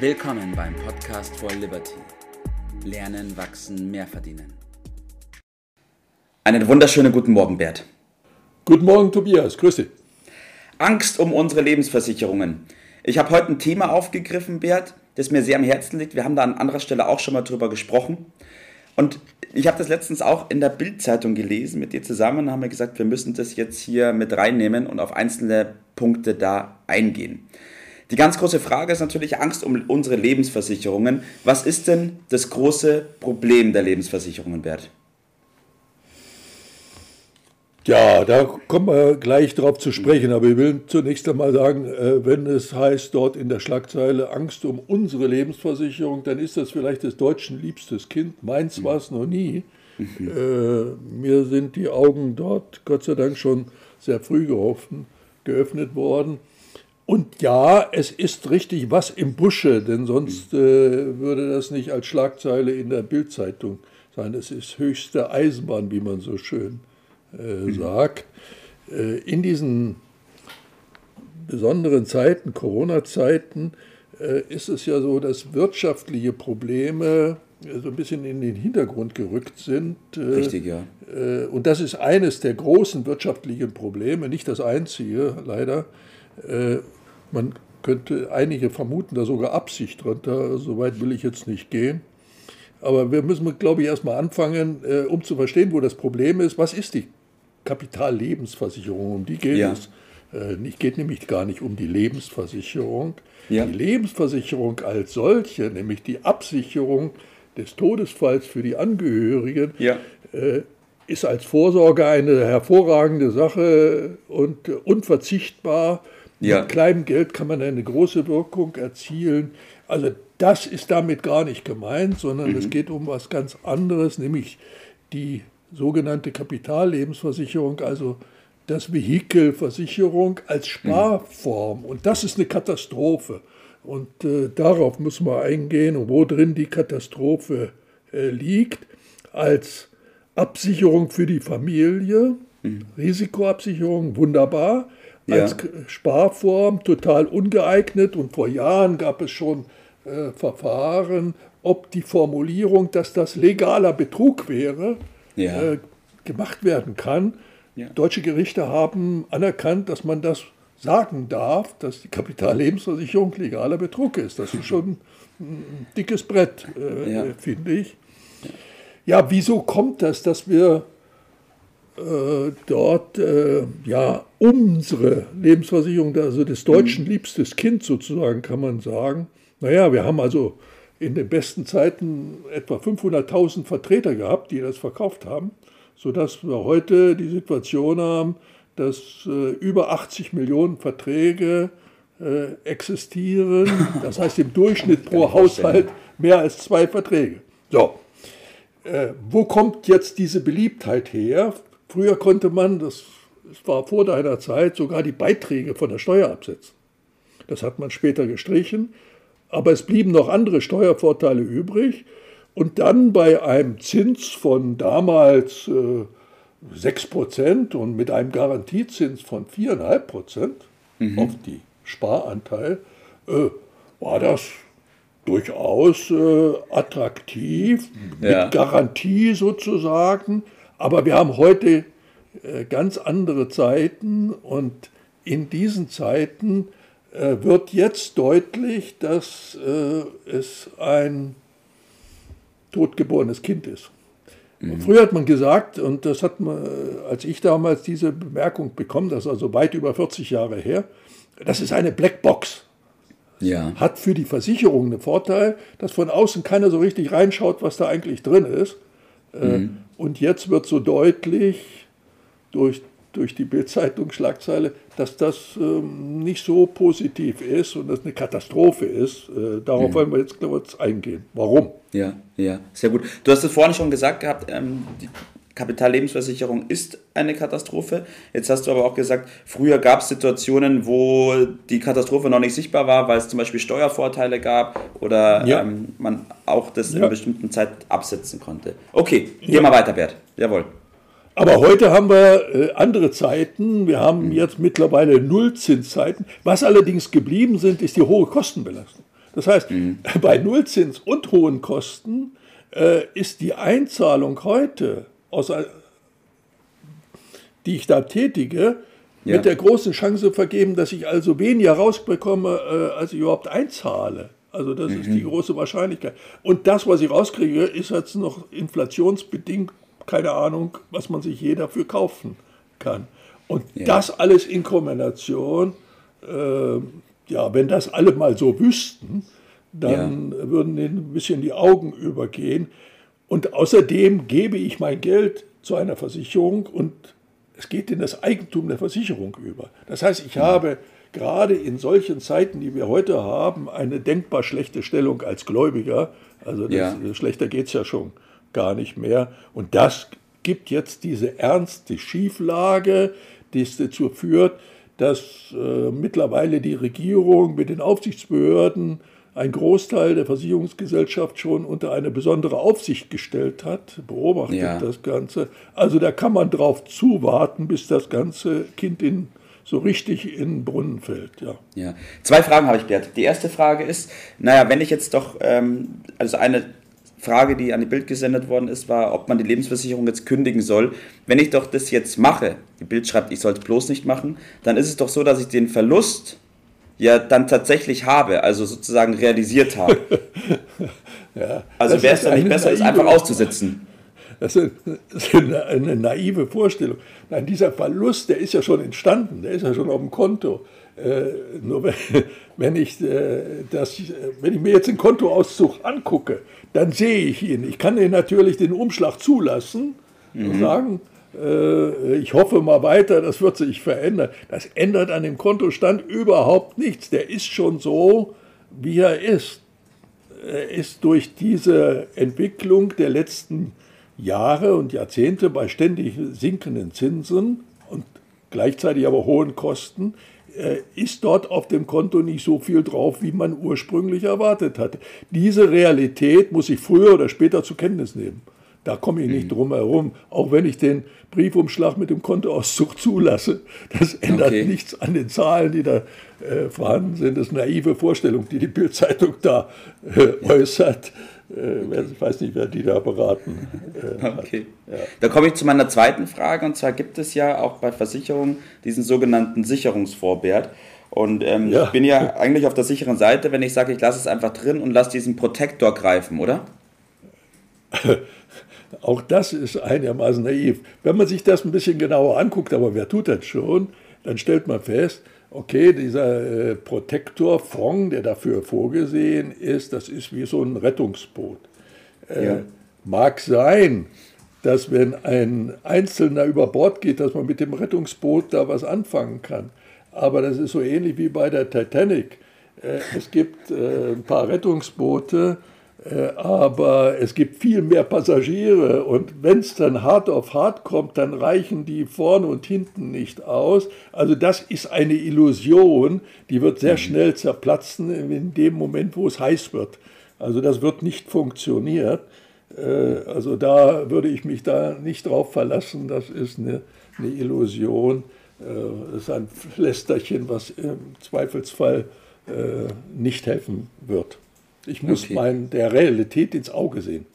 Willkommen beim Podcast for Liberty. Lernen, wachsen, mehr verdienen. Einen wunderschönen guten Morgen, Bert. Guten Morgen, Tobias. Grüße. Angst um unsere Lebensversicherungen. Ich habe heute ein Thema aufgegriffen, Bert, das mir sehr am Herzen liegt. Wir haben da an anderer Stelle auch schon mal drüber gesprochen. Und ich habe das letztens auch in der Bildzeitung gelesen mit dir zusammen und haben wir gesagt, wir müssen das jetzt hier mit reinnehmen und auf einzelne Punkte da eingehen. Die ganz große Frage ist natürlich Angst um unsere Lebensversicherungen. Was ist denn das große Problem der Lebensversicherungen, Bert? Ja, da kommen wir gleich drauf zu sprechen, aber ich will zunächst einmal sagen, äh, wenn es heißt dort in der Schlagzeile Angst um unsere Lebensversicherung, dann ist das vielleicht des Deutschen liebstes Kind. Meins war es noch nie. Mhm. Äh, mir sind die Augen dort Gott sei Dank schon sehr früh gehoffen, geöffnet worden. Und ja, es ist richtig was im Busche, denn sonst mhm. äh, würde das nicht als Schlagzeile in der Bildzeitung sein. Es ist höchste Eisenbahn, wie man so schön äh, mhm. sagt. Äh, in diesen besonderen Zeiten, Corona-Zeiten, äh, ist es ja so, dass wirtschaftliche Probleme äh, so ein bisschen in den Hintergrund gerückt sind. Äh, richtig, ja. Und das ist eines der großen wirtschaftlichen Probleme, nicht das einzige, leider. Man könnte einige vermuten, da sogar Absicht drunter, so weit will ich jetzt nicht gehen. Aber wir müssen, glaube ich, erstmal anfangen, äh, um zu verstehen, wo das Problem ist. Was ist die Kapitallebensversicherung? Um die geht ja. es. Äh, geht nämlich gar nicht um die Lebensversicherung. Ja. Die Lebensversicherung als solche, nämlich die Absicherung des Todesfalls für die Angehörigen, ja. äh, ist als Vorsorge eine hervorragende Sache und unverzichtbar ja. Mit kleinem Geld kann man eine große Wirkung erzielen. Also das ist damit gar nicht gemeint, sondern mhm. es geht um was ganz anderes, nämlich die sogenannte Kapitallebensversicherung, also das Vehikel Versicherung als mhm. Sparform. Und das ist eine Katastrophe. Und äh, darauf muss man eingehen und wo drin die Katastrophe äh, liegt, als Absicherung für die Familie, mhm. Risikoabsicherung, wunderbar als ja. Sparform total ungeeignet und vor Jahren gab es schon äh, Verfahren, ob die Formulierung, dass das legaler Betrug wäre, ja. äh, gemacht werden kann. Ja. Deutsche Gerichte haben anerkannt, dass man das sagen darf, dass die Kapitallebensversicherung legaler Betrug ist. Das ist schon ein dickes Brett, äh, finde ich. Ja, wieso kommt das, dass wir äh, dort äh, ja unsere Lebensversicherung, also des Deutschen mhm. liebstes Kind sozusagen, kann man sagen. Naja, wir haben also in den besten Zeiten etwa 500.000 Vertreter gehabt, die das verkauft haben, sodass wir heute die Situation haben, dass äh, über 80 Millionen Verträge äh, existieren. Das heißt im Durchschnitt pro Haushalt mehr als zwei Verträge. So, äh, wo kommt jetzt diese Beliebtheit her? Früher konnte man, das war vor deiner Zeit, sogar die Beiträge von der Steuer absetzen. Das hat man später gestrichen, aber es blieben noch andere Steuervorteile übrig. Und dann bei einem Zins von damals äh, 6% und mit einem Garantiezins von 4,5% mhm. auf die Sparanteil, äh, war das durchaus äh, attraktiv, ja. mit Garantie sozusagen. Aber wir haben heute äh, ganz andere Zeiten und in diesen Zeiten äh, wird jetzt deutlich, dass äh, es ein totgeborenes Kind ist. Mhm. Früher hat man gesagt, und das hat man, als ich damals diese Bemerkung bekommen, das ist also weit über 40 Jahre her, das ist eine Blackbox. Ja. Hat für die Versicherung einen Vorteil, dass von außen keiner so richtig reinschaut, was da eigentlich drin ist. Mhm. Und jetzt wird so deutlich durch, durch die Bildzeitung-Schlagzeile, dass das ähm, nicht so positiv ist und das eine Katastrophe ist. Äh, darauf mhm. wollen wir jetzt kurz eingehen. Warum? Ja, ja, sehr gut. Du hast es vorhin schon gesagt gehabt, ähm, die Kapitallebensversicherung ist eine Katastrophe. Jetzt hast du aber auch gesagt, früher gab es Situationen, wo die Katastrophe noch nicht sichtbar war, weil es zum Beispiel Steuervorteile gab oder ja. ähm, man auch das ja. in einer bestimmten Zeit absetzen konnte. Okay, geh ja. mal weiter, Bert. Jawohl. Aber heute haben wir äh, andere Zeiten. Wir haben mhm. jetzt mittlerweile Nullzinszeiten. Was allerdings geblieben sind, ist die hohe Kostenbelastung. Das heißt, mhm. bei Nullzins und hohen Kosten äh, ist die Einzahlung heute, aus, die ich da tätige, ja. mit der großen Chance vergeben, dass ich also weniger rausbekomme, äh, als ich überhaupt einzahle. Also das mhm. ist die mhm. große Wahrscheinlichkeit. Und das, was ich rauskriege, ist jetzt noch inflationsbedingt, keine Ahnung, was man sich je dafür kaufen kann. Und ja. das alles in Kombination, äh, ja, wenn das alle mal so wüssten, dann ja. würden denen ein bisschen die Augen übergehen. Und außerdem gebe ich mein Geld zu einer Versicherung und es geht in das Eigentum der Versicherung über. Das heißt, ich ja. habe gerade in solchen Zeiten, die wir heute haben, eine denkbar schlechte Stellung als Gläubiger. Also das, ja. schlechter geht es ja schon gar nicht mehr. Und das gibt jetzt diese ernste Schieflage, die dazu führt, dass äh, mittlerweile die Regierung mit den Aufsichtsbehörden ein Großteil der Versicherungsgesellschaft schon unter eine besondere Aufsicht gestellt hat, beobachtet ja. das Ganze. Also da kann man drauf zuwarten, bis das ganze Kind in, so richtig in den Brunnen fällt. Ja. ja. Zwei Fragen habe ich, Bert. Die erste Frage ist, naja, wenn ich jetzt doch, ähm, also eine Frage, die an die Bild gesendet worden ist, war, ob man die Lebensversicherung jetzt kündigen soll. Wenn ich doch das jetzt mache, die Bild schreibt, ich soll es bloß nicht machen, dann ist es doch so, dass ich den Verlust ja dann tatsächlich habe, also sozusagen realisiert habe. ja, also wäre es dann nicht besser, es einfach auszusitzen. Das ist eine, eine, naive Vorstellung. Nein, dieser Verlust, der ist ja schon entstanden, der ist ja schon auf dem Konto. Äh, nur wenn, wenn, ich, äh, das, wenn ich mir jetzt den Kontoauszug angucke, dann sehe ich ihn. Ich kann ihn natürlich den Umschlag zulassen mhm. und sagen, äh, ich hoffe mal weiter, das wird sich verändern. Das ändert an dem Kontostand überhaupt nichts. Der ist schon so, wie er ist. Er ist durch diese Entwicklung der letzten Jahre und Jahrzehnte bei ständig sinkenden Zinsen und gleichzeitig aber hohen Kosten, äh, ist dort auf dem Konto nicht so viel drauf, wie man ursprünglich erwartet hatte. Diese Realität muss ich früher oder später zur Kenntnis nehmen. Da komme ich nicht mhm. drum herum, auch wenn ich den Briefumschlag mit dem Kontoauszug zulasse. Das ändert okay. nichts an den Zahlen, die da äh, vorhanden sind. Das ist eine naive Vorstellung, die die Bildzeitung da äh, äußert. Äh, ich weiß nicht, wer die da beraten äh, okay. Ja. Da komme ich zu meiner zweiten Frage. Und zwar gibt es ja auch bei Versicherungen diesen sogenannten Sicherungsvorbert. Und ähm, ja. ich bin ja eigentlich auf der sicheren Seite, wenn ich sage, ich lasse es einfach drin und lasse diesen Protektor greifen, oder? Auch das ist einigermaßen naiv. Wenn man sich das ein bisschen genauer anguckt, aber wer tut das schon, dann stellt man fest, okay, dieser äh, Protektorfonds, der dafür vorgesehen ist, das ist wie so ein Rettungsboot. Äh, ja. Mag sein, dass wenn ein Einzelner über Bord geht, dass man mit dem Rettungsboot da was anfangen kann. Aber das ist so ähnlich wie bei der Titanic. Äh, es gibt äh, ein paar Rettungsboote, aber es gibt viel mehr Passagiere und wenn es dann hart auf hart kommt, dann reichen die vorne und hinten nicht aus. Also das ist eine Illusion, die wird sehr mhm. schnell zerplatzen in dem Moment, wo es heiß wird. Also das wird nicht funktionieren. Äh, also da würde ich mich da nicht drauf verlassen. Das ist eine, eine Illusion. Äh, das ist ein Lästerchen, was im Zweifelsfall nicht helfen wird. Ich muss okay. mein, der Realität ins Auge sehen.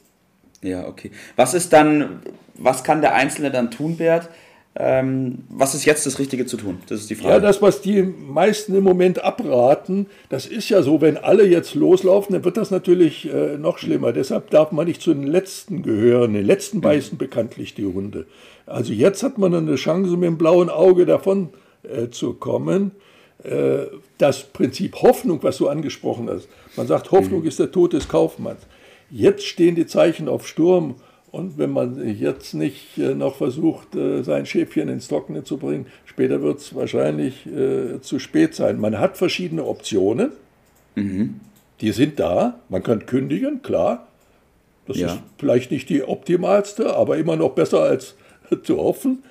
Ja, okay. Was ist dann, was kann der Einzelne dann tun, Bert? Ähm, was ist jetzt das Richtige zu tun? Das ist die Frage. Ja, das, was die meisten im Moment abraten, das ist ja so, wenn alle jetzt loslaufen, dann wird das natürlich äh, noch schlimmer. Deshalb darf man nicht zu den Letzten gehören. Den Letzten mhm. beißen bekanntlich die Hunde. Also jetzt hat man eine Chance, mit dem blauen Auge davon äh, zu kommen. Äh, das Prinzip Hoffnung, was du angesprochen hast. Man sagt, Hoffnung mhm. ist der Tod des Kaufmanns. Jetzt stehen die Zeichen auf Sturm. Und wenn man jetzt nicht äh, noch versucht, äh, sein Schäfchen ins Trockene zu bringen, später wird es wahrscheinlich zu spät sein. Man hat verschiedene Optionen. Mhm. Die sind da. Man kann kündigen, klar. Das ja. ist vielleicht nicht die optimalste, aber immer noch besser als zu hoffen.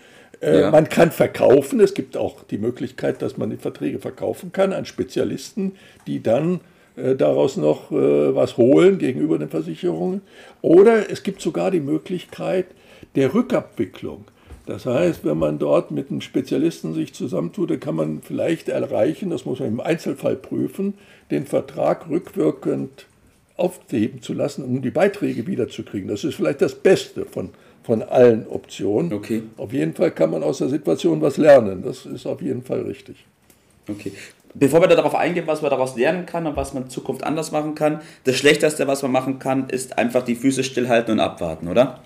Äh, ja. Man kann verkaufen. Es gibt auch die Möglichkeit, dass man die Verträge verkaufen kann an Spezialisten, die dann äh, daraus noch äh, was holen gegenüber den Versicherungen. Oder es gibt sogar die Möglichkeit der Rückabwicklung. Das heißt, wenn man dort mit einem Spezialisten sich zusammentut, dann kann man vielleicht erreichen, das muss man im Einzelfall prüfen, den Vertrag rückwirkend aufheben zu lassen, um die Beiträge wiederzukriegen. Das ist vielleicht das Beste von, von allen Optionen. Okay. Auf jeden Fall kann man aus der Situation was lernen. Das ist auf jeden Fall richtig. Okay. Bevor wir darauf eingehen, was man daraus lernen kann und was man in Zukunft anders machen kann, das Schlechteste, was man machen kann, ist einfach die Füße stillhalten und abwarten, oder?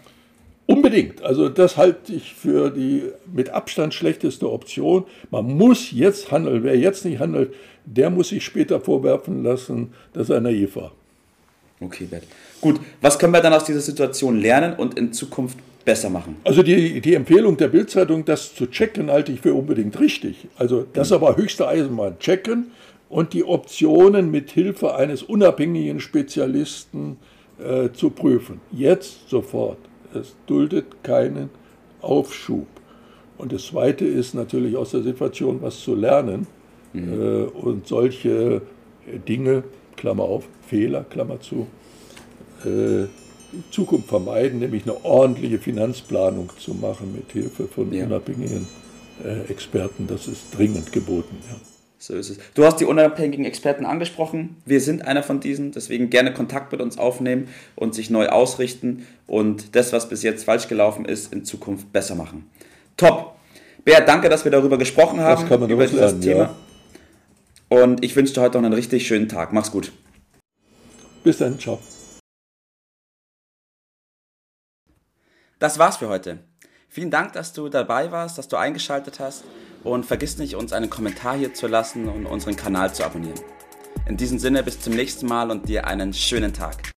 Unbedingt. Also das halte ich für die mit Abstand schlechteste Option. Man muss jetzt handeln. Wer jetzt nicht handelt, der muss sich später vorwerfen lassen, dass er naiv war. Okay, Bert. Gut, was können wir dann aus dieser Situation lernen und in Zukunft besser machen? Also die, die Empfehlung der Bildzeitung, das zu checken, halte ich für unbedingt richtig. Also das aber höchste Eisenbahn. Checken und die Optionen mit Hilfe eines unabhängigen Spezialisten äh, zu prüfen. Jetzt sofort. Es duldet keinen Aufschub. Und das Zweite ist natürlich aus der Situation was zu lernen mhm. äh, und solche Dinge Klammer auf, Fehler, Klammer zu, äh, Zukunft vermeiden, nämlich eine ordentliche Finanzplanung zu machen mit Hilfe von ja. unabhängigen äh, Experten. Das ist dringend geboten. Ja. So ist es. Du hast die unabhängigen Experten angesprochen. Wir sind einer von diesen, deswegen gerne Kontakt mit uns aufnehmen und sich neu ausrichten und das, was bis jetzt falsch gelaufen ist, in Zukunft besser machen. Top. Bert, danke, dass wir darüber gesprochen haben. Das kann man über dieses lernen, Thema. Ja. Und ich wünsche dir heute noch einen richtig schönen Tag. Mach's gut. Bis dann, ciao. Das war's für heute. Vielen Dank, dass du dabei warst, dass du eingeschaltet hast und vergiss nicht, uns einen Kommentar hier zu lassen und unseren Kanal zu abonnieren. In diesem Sinne bis zum nächsten Mal und dir einen schönen Tag.